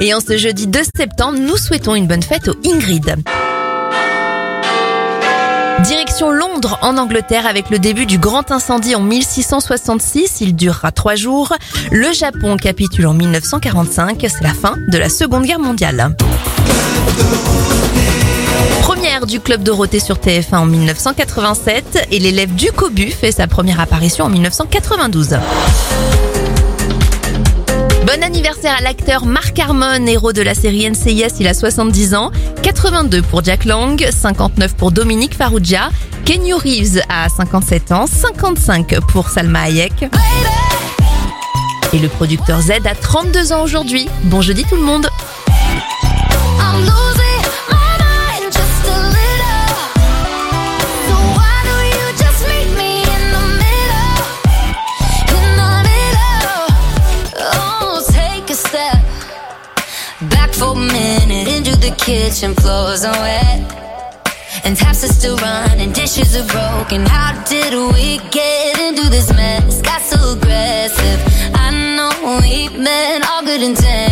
Et en ce jeudi 2 septembre, nous souhaitons une bonne fête au Ingrid. Direction Londres en Angleterre avec le début du grand incendie en 1666. Il durera trois jours. Le Japon capitule en 1945. C'est la fin de la Seconde Guerre mondiale. Première du Club Dorothée sur TF1 en 1987 et l'élève du Cobu fait sa première apparition en 1992. Bon anniversaire à l'acteur Marc Harmon, héros de la série NCIS, il a 70 ans. 82 pour Jack Lang, 59 pour Dominique Farrugia. Kenny Reeves a 57 ans, 55 pour Salma Hayek. Et le producteur Z a 32 ans aujourd'hui. Bon jeudi tout le monde back for a minute into the kitchen. Floors are wet. And taps are still running, dishes are broken. How did we get into this mess? Got so aggressive. I know we meant all good intentions.